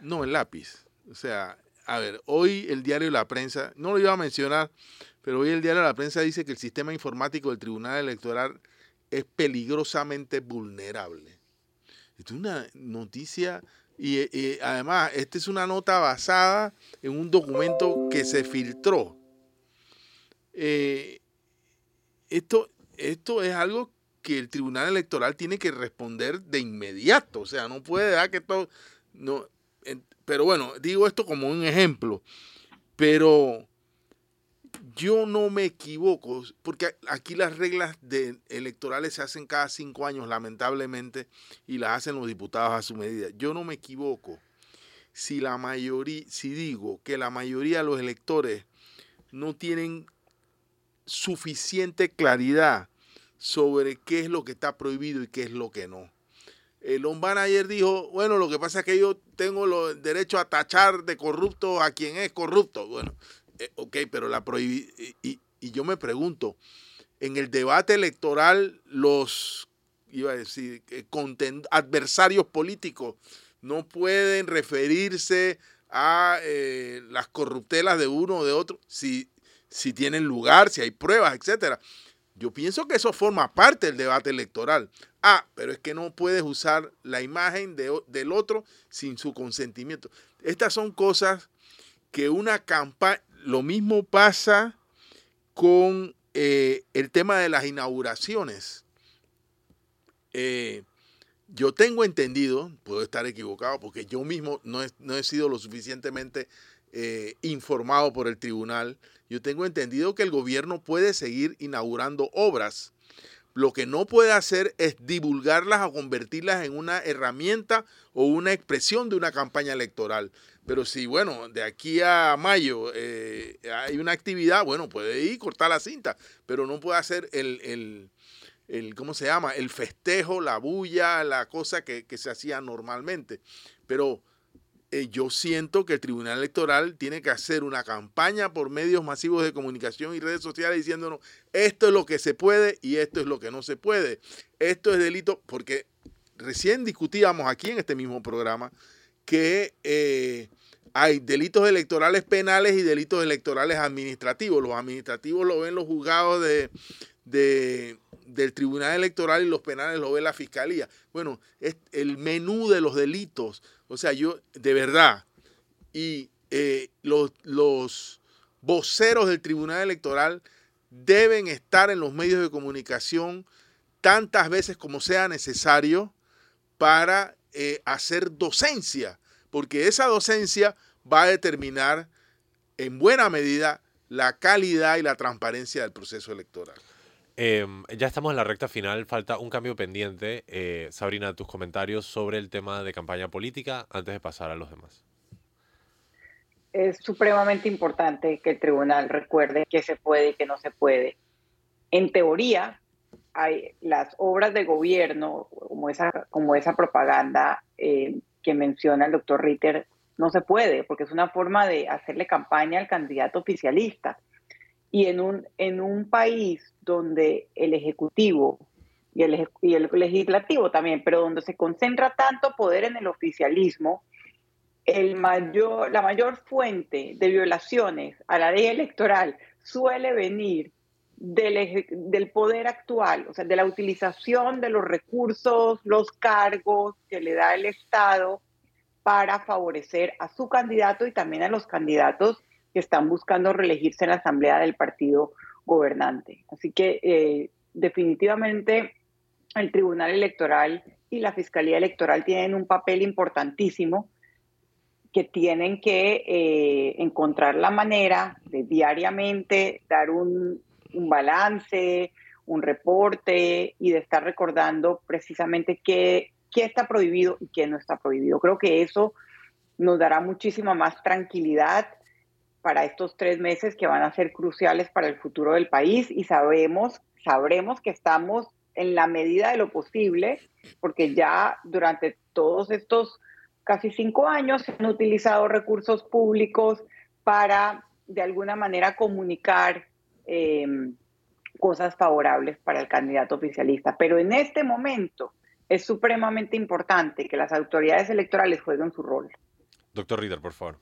No, el lápiz. O sea, a ver, hoy el diario La Prensa, no lo iba a mencionar, pero hoy el diario La Prensa dice que el sistema informático del Tribunal Electoral es peligrosamente vulnerable. Esto es una noticia y, además esta es una nota basada en un documento que se filtró. Eh, esto, esto es algo que el Tribunal Electoral tiene que responder de inmediato, o sea, no puede dar que todo... No, pero bueno, digo esto como un ejemplo, pero yo no me equivoco, porque aquí las reglas de electorales se hacen cada cinco años, lamentablemente, y las hacen los diputados a su medida. Yo no me equivoco si la mayoría, si digo que la mayoría de los electores no tienen suficiente claridad sobre qué es lo que está prohibido y qué es lo que no. El Lombana ayer dijo, bueno, lo que pasa es que yo tengo el derecho a tachar de corrupto a quien es corrupto. Bueno, eh, ok, pero la prohibí. Y, yo me pregunto, en el debate electoral, los, iba a decir, eh, adversarios políticos no pueden referirse a eh, las corruptelas de uno o de otro si, si tienen lugar, si hay pruebas, etcétera. Yo pienso que eso forma parte del debate electoral. Ah, pero es que no puedes usar la imagen del otro sin su consentimiento. Estas son cosas que una campaña, lo mismo pasa con eh, el tema de las inauguraciones. Eh, yo tengo entendido, puedo estar equivocado, porque yo mismo no he, sido lo suficientemente eh, informado por el tribunal. Yo tengo entendido que el gobierno puede seguir inaugurando obras. Lo que no puede hacer es divulgarlas o convertirlas en una herramienta o una expresión de una campaña electoral. Pero si, bueno, de aquí a mayo eh, hay una actividad, bueno, puede ir cortar la cinta, pero no puede hacer el, el, ¿cómo se llama? El festejo, la bulla, la cosa que, se hacía normalmente. Pero eh, yo siento que el Tribunal Electoral tiene que hacer una campaña por medios masivos de comunicación y redes sociales diciéndonos esto es lo que se puede y esto es lo que no se puede. Esto es delito, porque recién discutíamos aquí en este mismo programa que eh, hay delitos electorales penales y delitos electorales administrativos. Los administrativos lo ven los juzgados de, del Tribunal Electoral y los penales lo ve la Fiscalía. Bueno, es el menú de los delitos. O sea, yo, de verdad, y eh, los, los voceros del Tribunal Electoral deben estar en los medios de comunicación tantas veces como sea necesario para eh, hacer docencia, porque esa docencia va a determinar en buena medida la calidad y la transparencia del proceso electoral. Em, ya estamos en la recta final, falta un cambio pendiente. Eh, Sabrina, tus comentarios sobre el tema de campaña política antes de pasar a los demás. Es supremamente importante que el tribunal recuerde que se puede y que no se puede. En teoría, hay las obras de gobierno, como esa, como esa propaganda eh, que menciona el doctor Ritter, no se puede, porque es una forma de hacerle campaña al candidato oficialista. Y en un, en un país donde el Ejecutivo y el, y el Legislativo también, pero donde se concentra tanto poder en el oficialismo, el mayor, la mayor fuente de violaciones a la ley electoral suele venir del, poder actual, o sea, de la utilización de los recursos, los cargos que le da el Estado para favorecer a su candidato y también a los candidatos que están buscando reelegirse en la asamblea del partido gobernante. Así que eh, definitivamente el Tribunal Electoral y la Fiscalía Electoral tienen un papel importantísimo que tienen que eh, encontrar la manera de diariamente dar un, un balance, un reporte y de estar recordando precisamente qué, qué está prohibido y qué no está prohibido. Creo que eso nos dará muchísima más tranquilidad para estos tres meses que van a ser cruciales para el futuro del país y sabemos, sabremos que estamos en la medida de lo posible, porque ya durante todos estos casi cinco años se han utilizado recursos públicos para de alguna manera comunicar eh, cosas favorables para el candidato oficialista. Pero en este momento es supremamente importante que las autoridades electorales jueguen su rol. Doctor Ritter, por favor.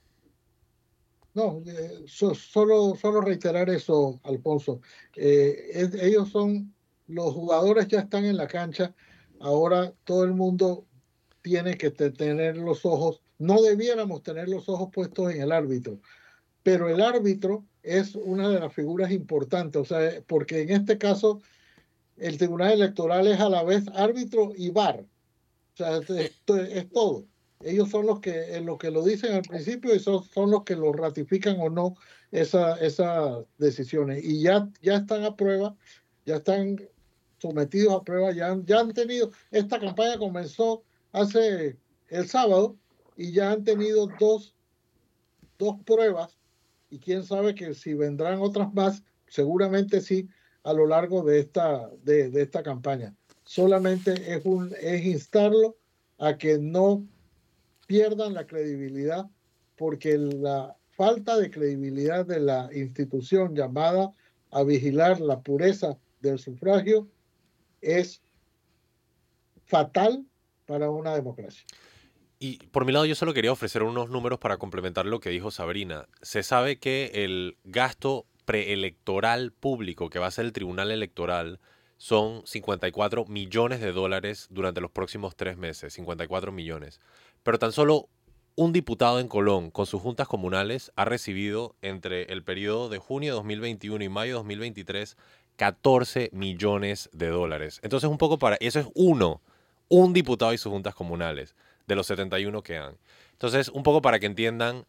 No, eh, solo, solo reiterar eso, Alfonso. Eh, ellos son, los jugadores ya están en la cancha, ahora todo el mundo tiene que tener los ojos, no debiéramos tener los ojos puestos en el árbitro, pero el árbitro es una de las figuras importantes, o sea, porque en este caso el Tribunal Electoral es a la vez árbitro y bar. O sea, es, todo. Ellos son los que, los que lo dicen al principio y son, son los que lo ratifican o no esa, esas decisiones. Y ya, ya están a prueba, ya están sometidos a prueba, ya, ya han tenido, esta campaña comenzó hace el sábado y ya han tenido dos, dos pruebas y quién sabe que si vendrán otras más, seguramente sí, a lo largo de esta, de, esta campaña. Solamente es, un, es instarlo a que no pierdan la credibilidad, porque la falta de credibilidad de la institución llamada a vigilar la pureza del sufragio es fatal para una democracia. Y por mi lado yo solo quería ofrecer unos números para complementar lo que dijo Sabrina. Se sabe que el gasto preelectoral público que va a ser el Tribunal Electoral son 54 millones de dólares durante los próximos tres meses, 54 millones. Pero tan solo un diputado en Colón con sus juntas comunales ha recibido entre el periodo de junio de 2021 y mayo de 2023 14 millones de dólares. Entonces un poco para, eso es uno, un diputado y sus juntas comunales de los 71 que han. Entonces, un poco para que entiendan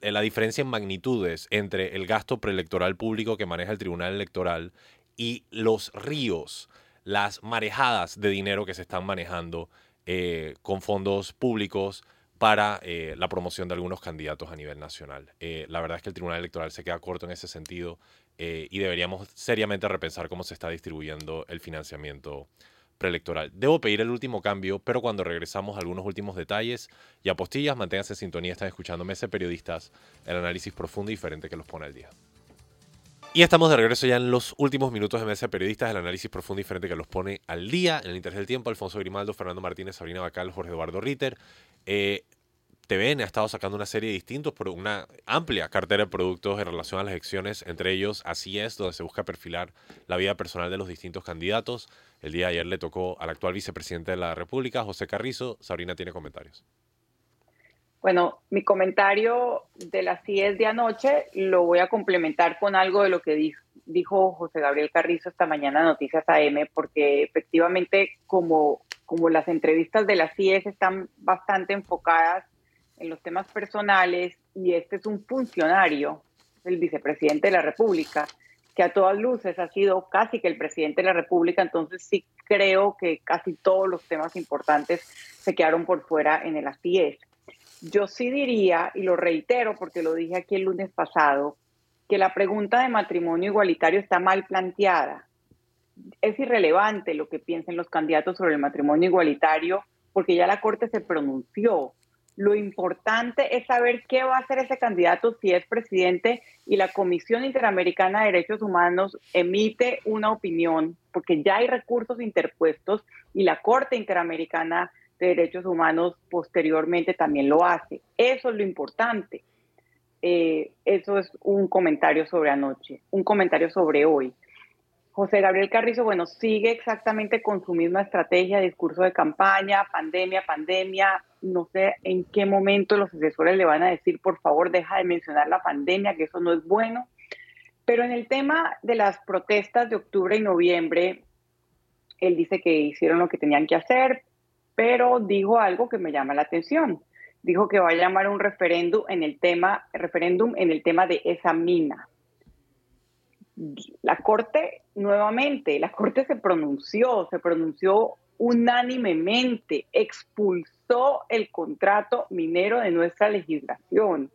eh, la diferencia en magnitudes entre el gasto preelectoral público que maneja el Tribunal Electoral y los ríos, las marejadas de dinero que se están manejando eh, con fondos públicos para eh, la promoción de algunos candidatos a nivel nacional. la verdad es que el Tribunal Electoral se queda corto en ese sentido y deberíamos seriamente repensar cómo se está distribuyendo el financiamiento preelectoral. Debo pedir el último cambio, pero cuando regresamos algunos últimos detalles y apostillas, manténganse en sintonía, están escuchando Mese Periodistas, el análisis profundo y diferente que los pone al día. Y estamos de regreso ya en los últimos minutos de Mesa Periodistas, el análisis profundo y diferente que los pone al día. En el interés del tiempo, Alfonso Grimaldo, Fernando Martínez, Sabrina Bacal, Jorge Eduardo Ritter. Eh, TVN ha estado sacando una serie de distintos, una amplia cartera de productos en relación a las elecciones, entre ellos Así es, donde se busca perfilar la vida personal de los distintos candidatos. El día de ayer le tocó al actual vicepresidente de la República, José Carrizo. Sabrina tiene comentarios. Bueno, mi comentario de las CIES de anoche lo voy a complementar con algo de lo que dijo, José Gabriel Carrizo esta mañana en Noticias AM, porque efectivamente como, como las entrevistas de las CIES están bastante enfocadas en los temas personales y este es un funcionario, el vicepresidente de la República, que a todas luces ha sido casi que el presidente de la República, entonces sí creo que casi todos los temas importantes se quedaron por fuera en el ACIES. Yo sí diría, y lo reitero porque lo dije aquí el lunes pasado, que la pregunta de matrimonio igualitario está mal planteada. Es irrelevante lo que piensen los candidatos sobre el matrimonio igualitario porque ya la Corte se pronunció. Lo importante es saber qué va a hacer ese candidato si es presidente y la Comisión Interamericana de Derechos Humanos emite una opinión, porque ya hay recursos interpuestos y la Corte Interamericana de Derechos Humanos posteriormente también lo hace. Eso es lo importante. Eh, eso es un comentario sobre anoche, un comentario sobre hoy. José Gabriel Carrizo, bueno, sigue exactamente con su misma estrategia, discurso de campaña, pandemia, pandemia. No sé en qué momento los asesores le van a decir, por favor, deja de mencionar la pandemia, que eso no es bueno. Pero en el tema de las protestas de octubre y noviembre, él dice que hicieron lo que tenían que hacer, pero dijo algo que me llama la atención. Dijo que va a llamar un referéndum en el tema, referéndum en el tema de esa mina la Corte, nuevamente, la Corte se pronunció, se pronunció unánimemente, expulsó el contrato minero de nuestra legislación.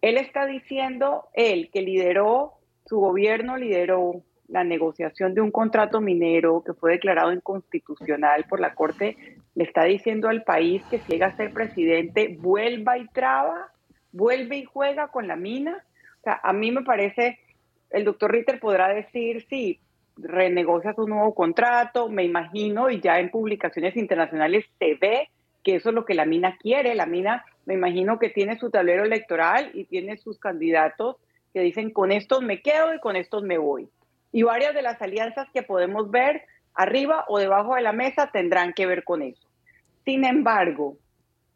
Él está diciendo, él que lideró, su gobierno lideró la negociación de un contrato minero que fue declarado inconstitucional por la Corte, le está diciendo al país que si llega a ser presidente, vuelva y traba, vuelve y juega con la mina. O sea, a mí me parece el doctor Ritter podrá decir, sí, renegocia su nuevo contrato, me imagino, y ya en publicaciones internacionales se ve que eso es lo que la mina quiere. La mina, me imagino que tiene su tablero electoral y tiene sus candidatos que dicen, con estos me quedo y con estos me voy. Y varias de las alianzas que podemos ver arriba o debajo de la mesa tendrán que ver con eso. Sin embargo,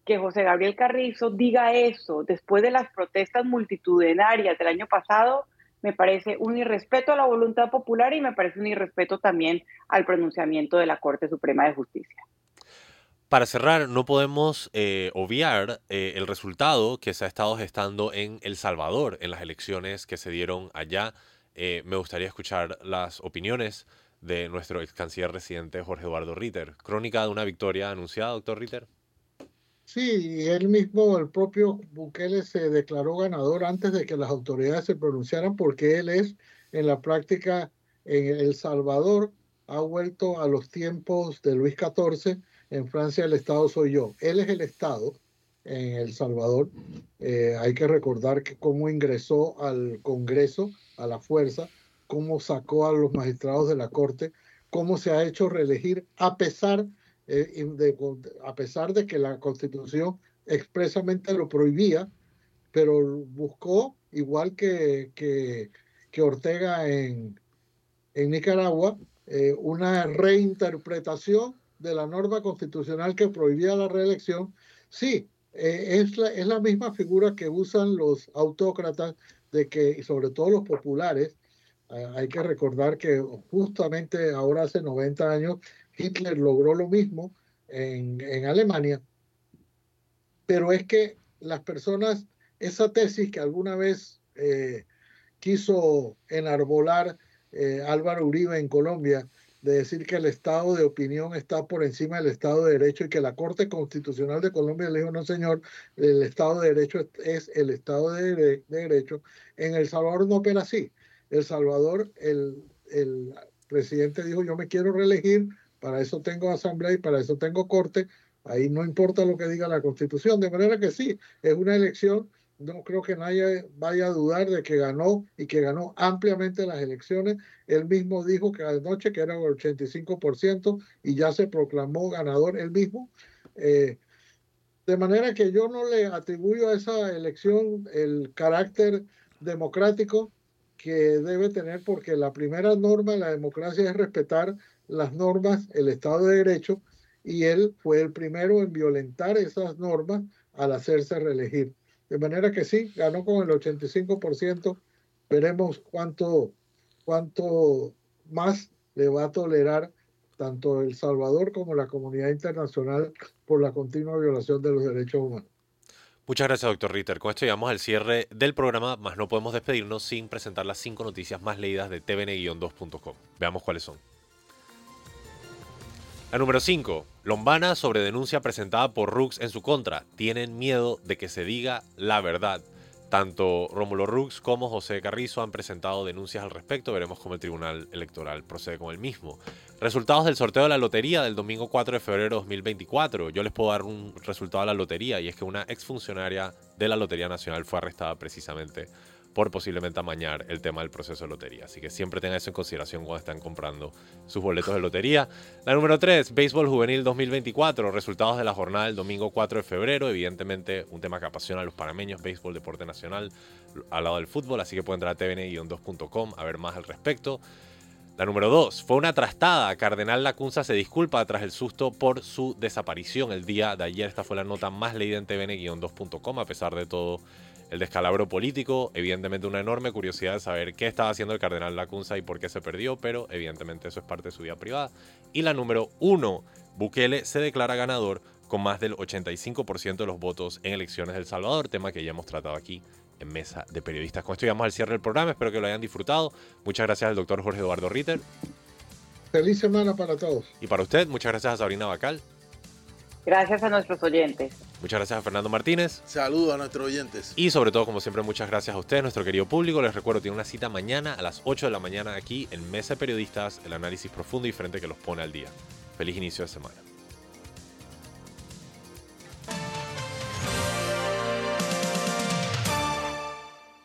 que José Gabriel Carrizo diga eso después de las protestas multitudinarias del año pasado, me parece un irrespeto a la voluntad popular y me parece un irrespeto también al pronunciamiento de la Corte Suprema de Justicia. Para cerrar, no podemos eh, obviar eh, el resultado que se ha estado gestando en El Salvador en las elecciones que se dieron allá. Eh, me gustaría escuchar las opiniones de nuestro ex canciller residente Jorge Eduardo Ritter. Crónica de una victoria anunciada, doctor Ritter. Sí, él mismo, el propio Bukele se declaró ganador antes de que las autoridades se pronunciaran porque él es en la práctica en El Salvador, ha vuelto a los tiempos de Luis XIV en Francia el Estado soy yo. Él es el Estado en El Salvador. Eh, hay que recordar que cómo ingresó al Congreso a la fuerza, cómo sacó a los magistrados de la Corte, cómo se ha hecho reelegir a pesar, eh, a pesar de que la Constitución expresamente lo prohibía, pero buscó, igual que, que, Ortega en, en Nicaragua, eh, una reinterpretación de la norma constitucional que prohibía la reelección, sí, eh, es, la, es la misma figura que usan los autócratas de que, y sobre todo los populares, hay que recordar que justamente ahora hace 90 años Hitler logró lo mismo en, en Alemania, pero es que las personas, esa tesis que alguna vez eh, quiso enarbolar Álvaro Uribe en Colombia, de decir que el Estado de opinión está por encima del Estado de Derecho y que la Corte Constitucional de Colombia le dijo, no señor, el Estado de Derecho es el Estado de, Derecho. En El Salvador no opera así. El Salvador, el, el presidente dijo, yo me quiero reelegir, para eso tengo asamblea y para eso tengo corte, ahí no importa lo que diga la Constitución, de manera que sí, es una elección no creo que nadie vaya a dudar de que ganó y que ganó ampliamente las elecciones. Él mismo dijo que anoche que era el 85% y ya se proclamó ganador él mismo. Eh, de manera que yo no le atribuyo a esa elección el carácter democrático que debe tener porque la primera norma de la democracia es respetar las normas, el Estado de Derecho, y él fue el primero en violentar esas normas al hacerse reelegir. De manera que sí, ganó con el 85%. Veremos cuánto, cuánto más le va a tolerar tanto El Salvador como la comunidad internacional por la continua violación de los derechos humanos. Muchas gracias, doctor Ritter. Con esto llegamos al cierre del programa, más no podemos despedirnos sin presentar las cinco noticias más leídas de tvn-2.com. Veamos cuáles son. La número 5. Lombana sobre denuncia presentada por Rux en su contra. Tienen miedo de que se diga la verdad. Tanto Rómulo Rux como José Carrizo han presentado denuncias al respecto. Veremos cómo el Tribunal Electoral procede con el mismo. Resultados del sorteo de la lotería del domingo 4 de febrero de 2024. Yo les puedo dar un resultado de la lotería y es que una exfuncionaria de la Lotería Nacional fue arrestada precisamente por posiblemente amañar el tema del proceso de lotería. Así que siempre tengan eso en consideración cuando están comprando sus boletos de lotería. La número 3, Béisbol Juvenil 2024, resultados de la jornada del domingo 4 de febrero. Evidentemente, un tema que apasiona a los panameños, béisbol, deporte nacional, al lado del fútbol. Así que pueden entrar a tvn-2.com a ver más al respecto. La número 2, fue una trastada. Cardenal Lacunza se disculpa tras el susto por su desaparición el día de ayer. Esta fue la nota más leída en tvn-2.com, a pesar de todo el descalabro político, evidentemente una enorme curiosidad de saber qué estaba haciendo el cardenal Lacunza y por qué se perdió, pero evidentemente eso es parte de su vida privada. Y la número uno, Bukele se declara ganador con más del 85% de los votos en elecciones del Salvador, tema que ya hemos tratado aquí en Mesa de Periodistas. Con esto llegamos al cierre del programa, espero que lo hayan disfrutado. Muchas gracias al doctor Jorge Eduardo Ritter. Feliz semana para todos. Y para usted, muchas gracias a Sabrina Bacal. Gracias a nuestros oyentes. Muchas gracias a Fernando Martínez. Saludos a nuestros oyentes. Y sobre todo, como siempre, muchas gracias a ustedes, nuestro querido público. Les recuerdo, tiene una cita mañana a las 8 de la mañana aquí en Mesa de Periodistas, el análisis profundo y diferente que los pone al día. Feliz inicio de semana.